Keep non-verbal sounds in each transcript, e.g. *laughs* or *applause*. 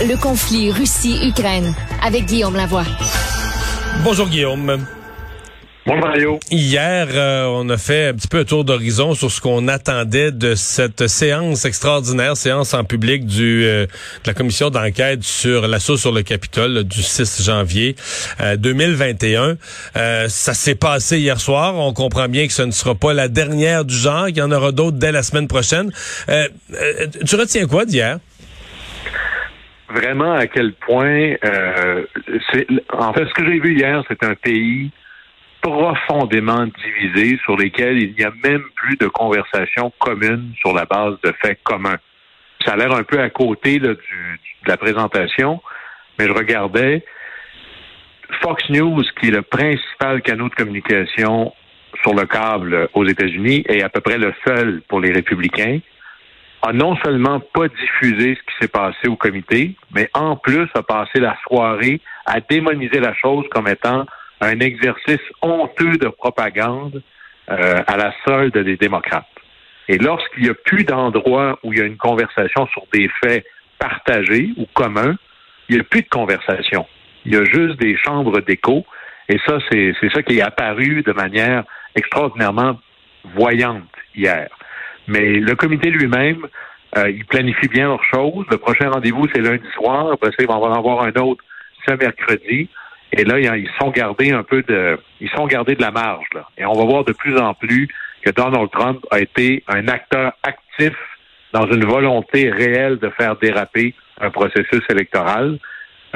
Le conflit Russie-Ukraine avec Guillaume Lavoie. Bonjour Guillaume. Bonjour Mario. Hier, euh, on a fait un petit peu un tour d'horizon sur ce qu'on attendait de cette séance extraordinaire, séance en public du euh, de la commission d'enquête sur l'assaut sur le Capitole du 6 janvier 2021. Euh, ça s'est passé hier soir. On comprend bien que ce ne sera pas la dernière du genre, qu'il y en aura d'autres dès la semaine prochaine. tu retiens quoi d'hier? Vraiment à quel point, c'est, en fait, ce que j'ai vu hier, c'est un pays profondément divisés sur lesquels il n'y a même plus de conversation commune sur la base de faits communs. Ça a l'air un peu à côté là, du, de la présentation, mais je regardais Fox News, qui est le principal canal de communication sur le câble aux États-Unis et à peu près le seul pour les républicains, a non seulement pas diffusé ce qui s'est passé au comité, mais en plus a passé la soirée à démoniser la chose comme étant un exercice honteux de propagande euh, à la solde des démocrates. Et lorsqu'il n'y a plus d'endroit où il y a une conversation sur des faits partagés ou communs, il n'y a plus de conversation. Il y a juste des chambres d'écho. Et ça, c'est ça qui est apparu de manière extraordinairement voyante hier. Mais le comité lui-même, euh, il planifie bien leurs choses. Le prochain rendez-vous, c'est lundi soir. Après ça, il va en avoir un autre ce mercredi. Et là, ils sont gardés un peu de, ils sont gardés de la marge. Là. Et on va voir de plus en plus que Donald Trump a été un acteur actif dans une volonté réelle de faire déraper un processus électoral.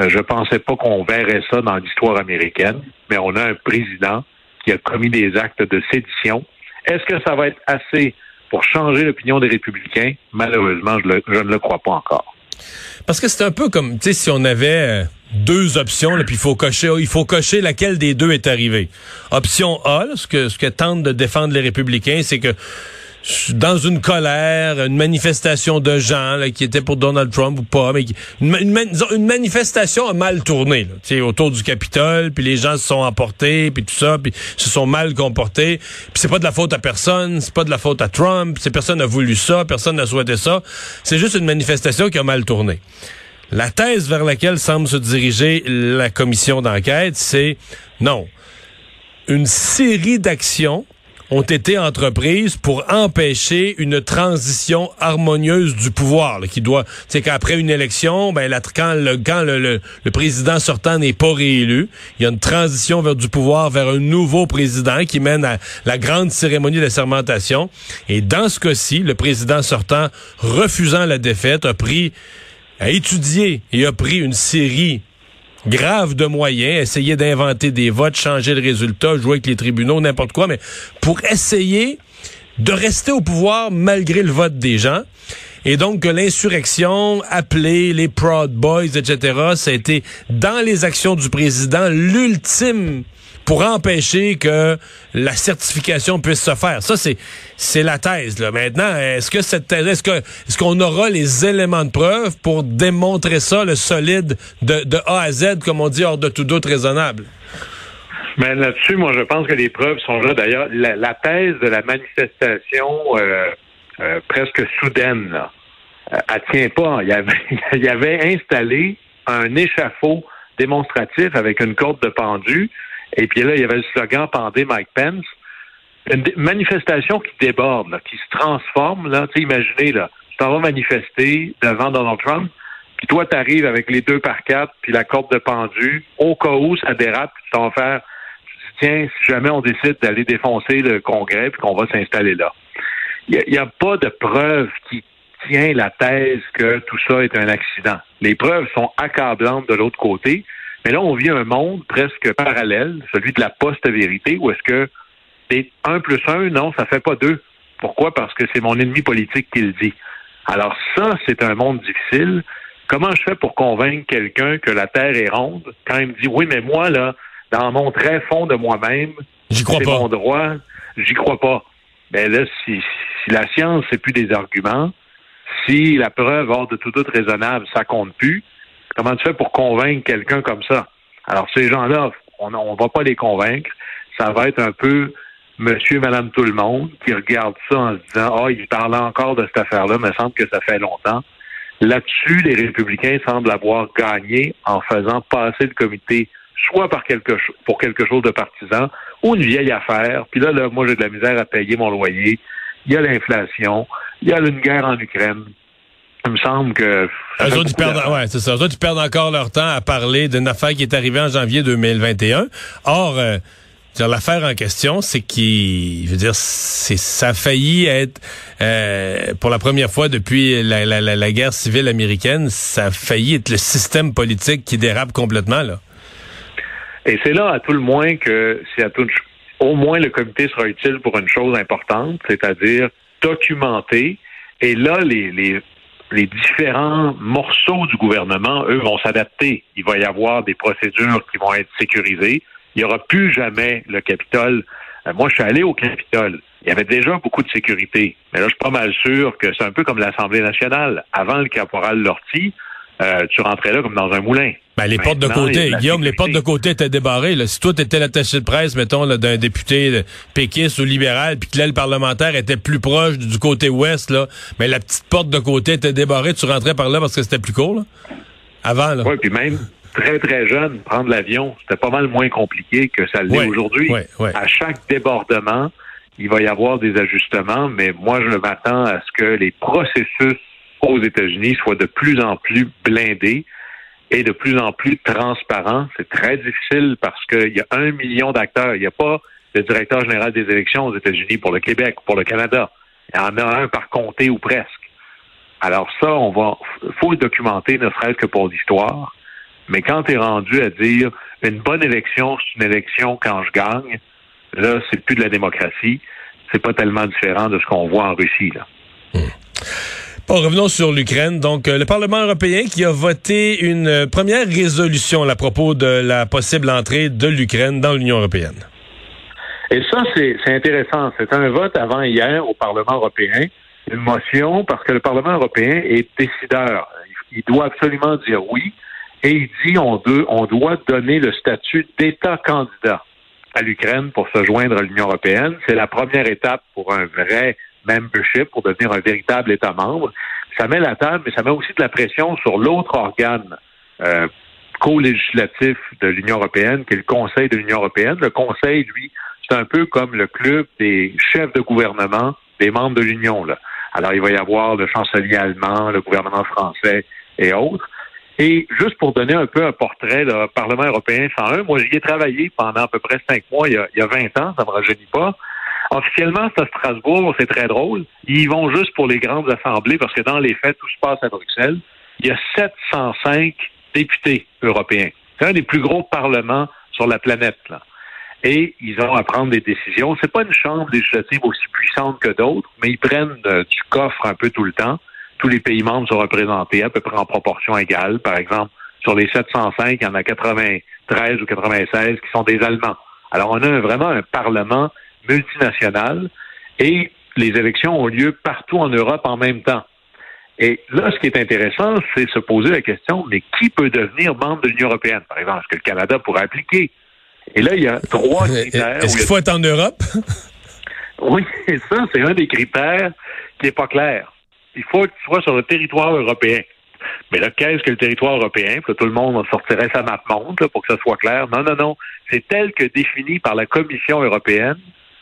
Euh, je pensais pas qu'on verrait ça dans l'histoire américaine, mais on a un président qui a commis des actes de sédition. Est-ce que ça va être assez pour changer l'opinion des républicains? Malheureusement, je, ne le crois pas encore. Parce que c'est un peu comme, tu sais, si on avait euh, deux options, puis il faut cocher, il faut cocher laquelle des deux est arrivée. Option A, ce que ce que tentent de défendre les républicains, c'est que dans une colère, une manifestation de gens qui étaient pour Donald Trump ou pas, mais une, une, manifestation a mal tourné là, autour du Capitole, puis les gens se sont emportés, puis tout ça, puis se sont mal comportés. Puis c'est pas de la faute à personne, c'est pas de la faute à Trump, c'est personne n'a voulu ça, personne n'a souhaité ça. C'est juste une manifestation qui a mal tourné. La thèse vers laquelle semble se diriger la commission d'enquête, c'est non. Une série d'actions ont été entreprises pour empêcher une transition harmonieuse du pouvoir, qui doit, c'est qu'après une élection, ben quand le quand le, le, président sortant n'est pas réélu, il y a une transition vers du pouvoir vers un nouveau président qui mène à la grande cérémonie de sermentation. Et dans ce cas-ci, le président sortant, refusant la défaite, a pris a étudié et a pris une série grave de moyens, essayer d'inventer des votes, changer le résultat, jouer avec les tribunaux, n'importe quoi, mais pour essayer de rester au pouvoir malgré le vote des gens. Et donc que l'insurrection, appelée les Proud Boys, etc., ça a été dans les actions du président l'ultime pour empêcher que la certification puisse se faire. Ça, c'est c'est la thèse. Là. Maintenant, est-ce que cette thèse, est-ce que est-ce qu'on aura les éléments de preuve pour démontrer ça, le solide de, de A à Z, comme on dit, hors de tout doute raisonnable? Mais là-dessus, moi, je pense que les preuves sont là. D'ailleurs, la, thèse de la manifestation euh, euh, presque soudaine, là, euh, elle tient pas. Il y avait, *laughs* il y avait installé un échafaud démonstratif avec une corde de pendu et puis là, il y avait le slogan Pendez Mike Pence. Une manifestation qui déborde, qui se transforme. Là. Tu sais, imaginez, là, tu t'en vas manifester devant Donald Trump, puis toi, tu arrives avec les deux par quatre, puis la corde de pendu, au cas où ça dérape, puis tu t'en faire, tiens, si jamais on décide d'aller défoncer le Congrès, puis qu'on va s'installer là. Il n'y a, a, pas de preuve qui tient la thèse que tout ça est un accident. Les preuves sont accablantes de l'autre côté. Mais là, on vit un monde presque parallèle, celui de la post-vérité, où est-ce que c'est un plus un, non, ça fait pas deux. Pourquoi? Parce que c'est mon ennemi politique qui le dit. Alors ça, c'est un monde difficile. Comment je fais pour convaincre quelqu'un que la Terre est ronde quand il me dit oui, mais moi, là, dans mon très fond de moi-même, c'est mon droit, j'y crois pas. Ben là, si, si la science, c'est plus des arguments, si la preuve hors de tout doute raisonnable, ça compte plus, Comment tu fais pour convaincre quelqu'un comme ça? Alors, ces gens-là, on ne va pas les convaincre. Ça va être un peu monsieur, madame, tout le monde qui regarde ça en se disant, ah, il parle encore de cette affaire-là, mais semble que ça fait longtemps. Là-dessus, les républicains semblent avoir gagné en faisant passer le comité soit par quelque pour quelque chose de partisan ou une vieille affaire. Puis là, là moi, j'ai de la misère à payer mon loyer. Il y a l'inflation. Il y a une guerre en Ukraine. Il me semble que... Eux autres, ils perdent, ouais, c'est ça. Eux autres, ils perdent encore leur temps à parler d'une affaire qui est arrivée en janvier 2021. Or, euh, l'affaire en question, c'est qu'il, je veux dire, c'est ça a failli être euh, pour la première fois depuis la, la, la, guerre civile américaine, ça a failli être le système politique qui dérape complètement là. Et c'est là, à tout le moins, que c'est à tout, au moins le comité sera utile pour une chose importante, c'est-à-dire documenter. Et là, les, les, les différents morceaux du gouvernement, eux, vont s'adapter. Il va y avoir des procédures qui vont être sécurisées. Il n'y aura plus jamais le Capitole. Euh, moi, je suis allé au Capitole. Il y avait déjà beaucoup de sécurité. Mais là, je suis pas mal sûr que c'est un peu comme l'Assemblée nationale. Avant le caporal Lortie, euh, tu rentrais là comme dans un moulin. Ben, les portes de côté, Guillaume, les portes de côté étaient débarrées. Là. Si toi, tu étais l'attaché de presse, mettons, d'un député péquiste ou libéral, puis que l'aile parlementaire était plus proche du côté ouest, là, mais la petite porte de côté était débarrée, tu rentrais par là parce que c'était plus court, là? Avant, là. Oui, puis même très, très jeune, prendre l'avion, c'était pas mal moins compliqué que ça l'est aujourd'hui. À chaque débordement, il va y avoir des ajustements, mais moi, je m'attends à ce que les processus aux États-Unis soient de plus en plus blindés et de plus en plus transparents. C'est très difficile parce qu'il y a un million d'acteurs. Il n'y a pas le directeur général des élections aux États-Unis pour le Québec, pour le Canada. Il y en a un par comté ou presque. Alors ça, on va, faut le documenter, ne serait-ce que pour l'histoire. Mais quand tu es rendu à dire une bonne élection, c'est une élection quand je gagne, là, c'est plus de la démocratie. C'est pas tellement différent de ce qu'on voit en Russie, là. Hmm. Revenons sur l'Ukraine. Donc, euh, le Parlement européen qui a voté une euh, première résolution à propos de la possible entrée de l'Ukraine dans l'Union européenne. Et ça, c'est intéressant. C'est un vote avant hier au Parlement européen, une motion parce que le Parlement européen est décideur. Il doit absolument dire oui et il dit on doit donner le statut d'État candidat à l'Ukraine pour se joindre à l'Union européenne. C'est la première étape pour un vrai membership, pour devenir un véritable État membre. Ça met la table, mais ça met aussi de la pression sur l'autre organe euh, co-législatif de l'Union européenne, qui est le Conseil de l'Union européenne. Le Conseil, lui, c'est un peu comme le club des chefs de gouvernement des membres de l'Union. Alors, il va y avoir le chancelier allemand, le gouvernement français et autres. Et juste pour donner un peu un portrait, le Parlement européen 101, moi j'y ai travaillé pendant à peu près cinq mois, il y a, il y a 20 ans, ça me rajeunit pas. Officiellement, c'est à Strasbourg, c'est très drôle. Ils vont juste pour les grandes assemblées parce que dans les faits, tout se passe à Bruxelles. Il y a 705 députés européens. C'est un des plus gros parlements sur la planète. Là. Et ils ont à prendre des décisions. C'est pas une chambre législative aussi puissante que d'autres, mais ils prennent euh, du coffre un peu tout le temps tous les pays membres sont représentés à peu près en proportion égale. Par exemple, sur les 705, il y en a 93 ou 96 qui sont des Allemands. Alors, on a vraiment un Parlement multinational et les élections ont lieu partout en Europe en même temps. Et là, ce qui est intéressant, c'est se poser la question, mais qui peut devenir membre de l'Union européenne? Par exemple, est-ce que le Canada pourrait appliquer? Et là, il y a trois critères. Est-ce qu'il faut être en Europe? *laughs* oui, ça, c'est un des critères qui n'est pas clair il faut que tu sois sur le territoire européen. Mais là, qu'est-ce que le territoire européen? que tout le monde sortirait sa map montre pour que ça soit clair. Non, non, non. C'est tel que défini par la Commission européenne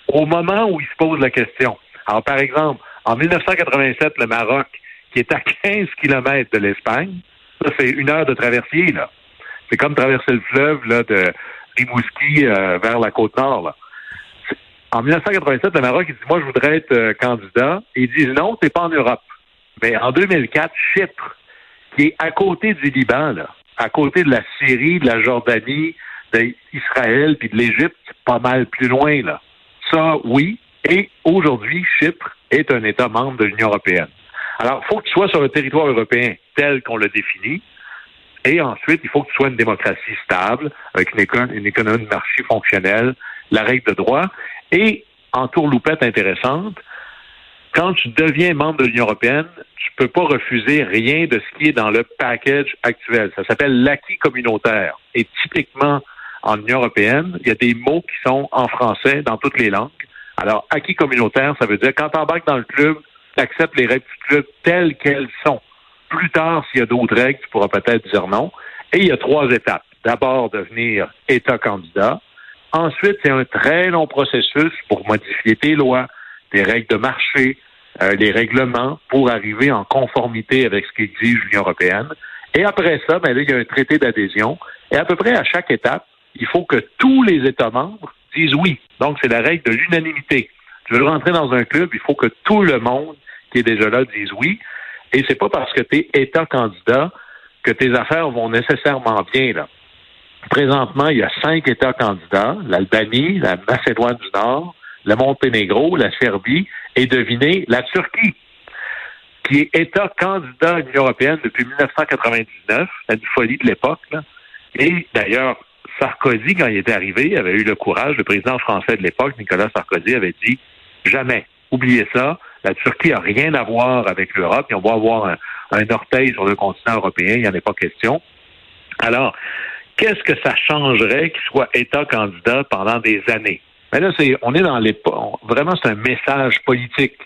au moment où il se pose la question. Alors, par exemple, en 1987, le Maroc, qui est à 15 kilomètres de l'Espagne, ça, c'est une heure de traversier, là. C'est comme traverser le fleuve, là, de Rimouski euh, vers la côte nord, là. En 1987, le Maroc, il dit, moi, je voudrais être euh, candidat. Et ils disent, non, t'es pas en Europe. Mais en 2004, Chypre, qui est à côté du Liban, là, à côté de la Syrie, de la Jordanie, d'Israël puis de l'Égypte, pas mal plus loin, là. Ça, oui. Et aujourd'hui, Chypre est un État membre de l'Union européenne. Alors, il faut que tu sois sur le territoire européen tel qu'on le définit. Et ensuite, il faut que tu sois une démocratie stable, avec une, une économie de marché fonctionnelle, la règle de droit. Et, en tourloupette intéressante, quand tu deviens membre de l'Union européenne, tu peux pas refuser rien de ce qui est dans le package actuel. Ça s'appelle l'acquis communautaire. Et typiquement, en Union européenne, il y a des mots qui sont en français dans toutes les langues. Alors, acquis communautaire, ça veut dire quand tu embarques dans le club, tu acceptes les règles du club telles qu'elles sont. Plus tard, s'il y a d'autres règles, tu pourras peut-être dire non. Et il y a trois étapes. D'abord, devenir État candidat. Ensuite, c'est un très long processus pour modifier tes lois, tes règles de marché, euh, les règlements pour arriver en conformité avec ce qu'exige l'Union européenne. Et après ça, ben là, il y a un traité d'adhésion. Et à peu près à chaque étape, il faut que tous les États membres disent oui. Donc, c'est la règle de l'unanimité. Tu veux rentrer dans un club, il faut que tout le monde qui est déjà là dise oui. Et c'est pas parce que tu es État candidat que tes affaires vont nécessairement bien, là. Présentement, il y a cinq États candidats, l'Albanie, la Macédoine du Nord, le Monténégro, la Serbie et devinez, la Turquie, qui est État candidat à l'Union européenne depuis 1999, c'est une folie de l'époque. Et d'ailleurs, Sarkozy, quand il était arrivé, avait eu le courage, le président français de l'époque, Nicolas Sarkozy, avait dit jamais, oubliez ça, la Turquie a rien à voir avec l'Europe, on va avoir un, orteil sur le continent européen, il n'y en a pas question. Alors, qu'est-ce que ça changerait qu'il soit État candidat pendant des années? Mais là, c'est, on est dans les, vraiment, c'est un message politique.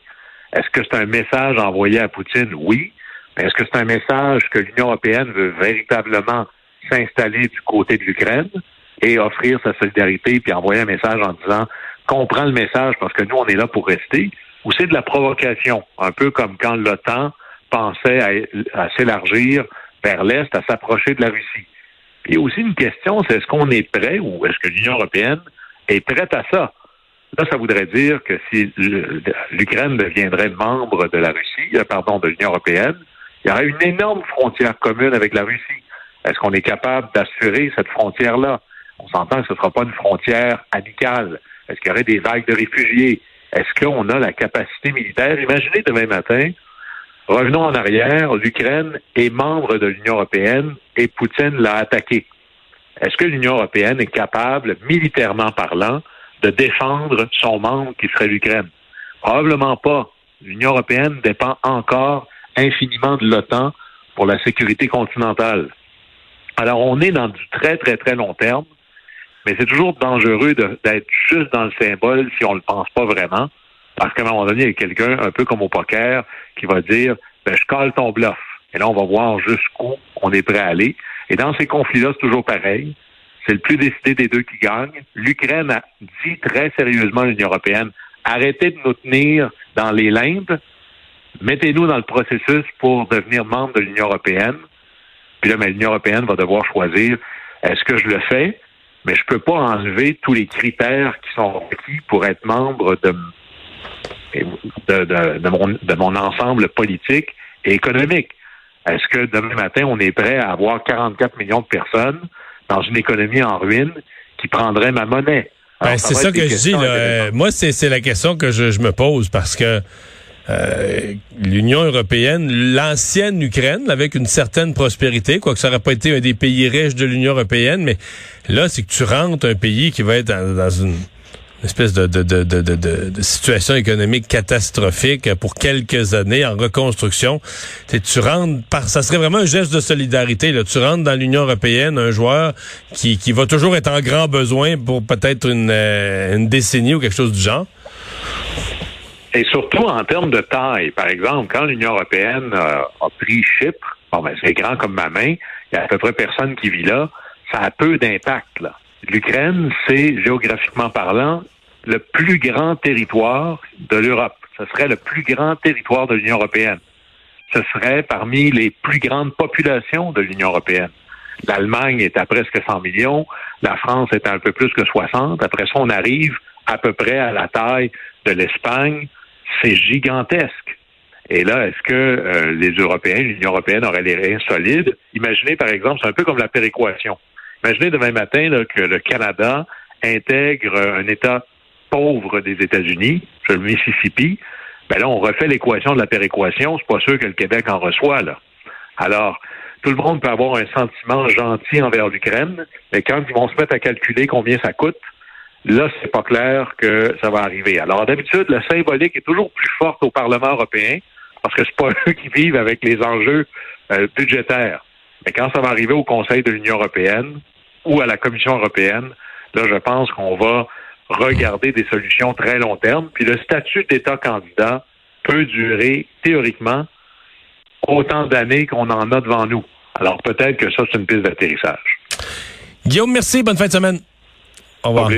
Est-ce que c'est un message envoyé à Poutine? Oui. Mais est-ce que c'est un message que l'Union européenne veut véritablement s'installer du côté de l'Ukraine et offrir sa solidarité puis envoyer un message en disant comprends le message parce que nous, on est là pour rester? Ou c'est de la provocation, un peu comme quand l'OTAN pensait à, s'élargir vers l'Est, à s'approcher de la Russie. Puis aussi une question, c'est est-ce qu'on est prêt ou est-ce que l'Union européenne est prête à ça? Là, ça voudrait dire que si l'Ukraine deviendrait membre de la Russie, euh, pardon, de l'Union européenne, il y aurait une énorme frontière commune avec la Russie. Est-ce qu'on est capable d'assurer cette frontière-là? On s'entend que ce ne sera pas une frontière amicale. Est-ce qu'il y aurait des vagues de réfugiés? Est-ce qu'on a la capacité militaire? Imaginez demain matin, revenons en arrière, l'Ukraine est membre de l'Union européenne et Poutine l'a attaqué. Est-ce que l'Union européenne est capable, militairement parlant, de défendre son membre qui serait l'Ukraine? Probablement pas. L'Union européenne dépend encore infiniment de l'OTAN pour la sécurité continentale. Alors, on est dans du très, très, très long terme, mais c'est toujours dangereux d'être juste dans le symbole si on ne le pense pas vraiment, parce qu'à un moment donné, il y a quelqu'un, un peu comme au poker, qui va dire, ben, je colle ton bluff. Et là, on va voir jusqu'où on est prêt à aller. Et dans ces conflits-là, c'est toujours pareil. C'est le plus décidé des deux qui gagne. L'Ukraine a dit très sérieusement à l'Union européenne, arrêtez de nous tenir dans les limbes, mettez-nous dans le processus pour devenir membre de l'Union européenne. Puis là, l'Union européenne va devoir choisir, est-ce que je le fais? Mais je ne peux pas enlever tous les critères qui sont requis pour être membre de, de mon ensemble politique et économique. Est-ce que demain matin, on est prêt à avoir 44 millions de personnes dans une économie en ruine qui prendraient ma monnaie? Ben, c'est ça, que je dis. Là. moi, c'est la question que je, me pose parce que euh, l'Union européenne, l'ancienne Ukraine, avec une certaine prospérité, quoique ça n'aurait pas été un des pays riches de l'Union européenne, mais là, c'est que tu rentres un pays qui va être dans une espèce de, de, de, de, de, situation économique catastrophique pour quelques années en reconstruction. tu rentres par, ça serait vraiment un geste de solidarité. Là. Tu rentres dans l'Union européenne, un joueur qui, qui va toujours être en grand besoin pour peut-être une, euh, une décennie ou quelque chose du genre. Et surtout en termes de taille. Par exemple, quand l'Union européenne a pris Chypre, bon, ben, c'est grand comme ma main, il y a à peu près personne qui vit là, ça a peu d'impact. L'Ukraine, c'est géographiquement parlant le plus grand territoire de l'Europe. Ce serait le plus grand territoire de l'Union européenne. Ce serait parmi les plus grandes populations de l'Union européenne. L'Allemagne est à presque 100 millions, la France est à un peu plus que 60. Après ça, on arrive à peu près à la taille de l'Espagne. C'est gigantesque. Et là, est-ce que euh, les Européens, l'Union européenne aurait les reins solides? Imaginez, par exemple, c'est un peu comme la péréquation. Imaginez demain matin que le Canada intègre un État pauvre des États-Unis, le Mississippi. Ben là, on refait l'équation de la péréquation. C'est pas sûr que le Québec en reçoit, là. Alors, tout le monde peut avoir un sentiment gentil envers l'Ukraine, mais quand ils vont se mettre à calculer combien ça coûte, là, c'est pas clair que ça va arriver. Alors, d'habitude, la symbolique est toujours plus forte au Parlement européen, parce que c'est pas *laughs* eux qui vivent avec les enjeux euh, budgétaires. Mais quand ça va arriver au Conseil de l'Union européenne ou à la Commission européenne, là, je pense qu'on va regarder des solutions très long terme. Puis le statut d'État candidat peut durer théoriquement autant d'années qu'on en a devant nous. Alors peut-être que ça, c'est une piste d'atterrissage. Guillaume, merci. Bonne fin de semaine. Au revoir.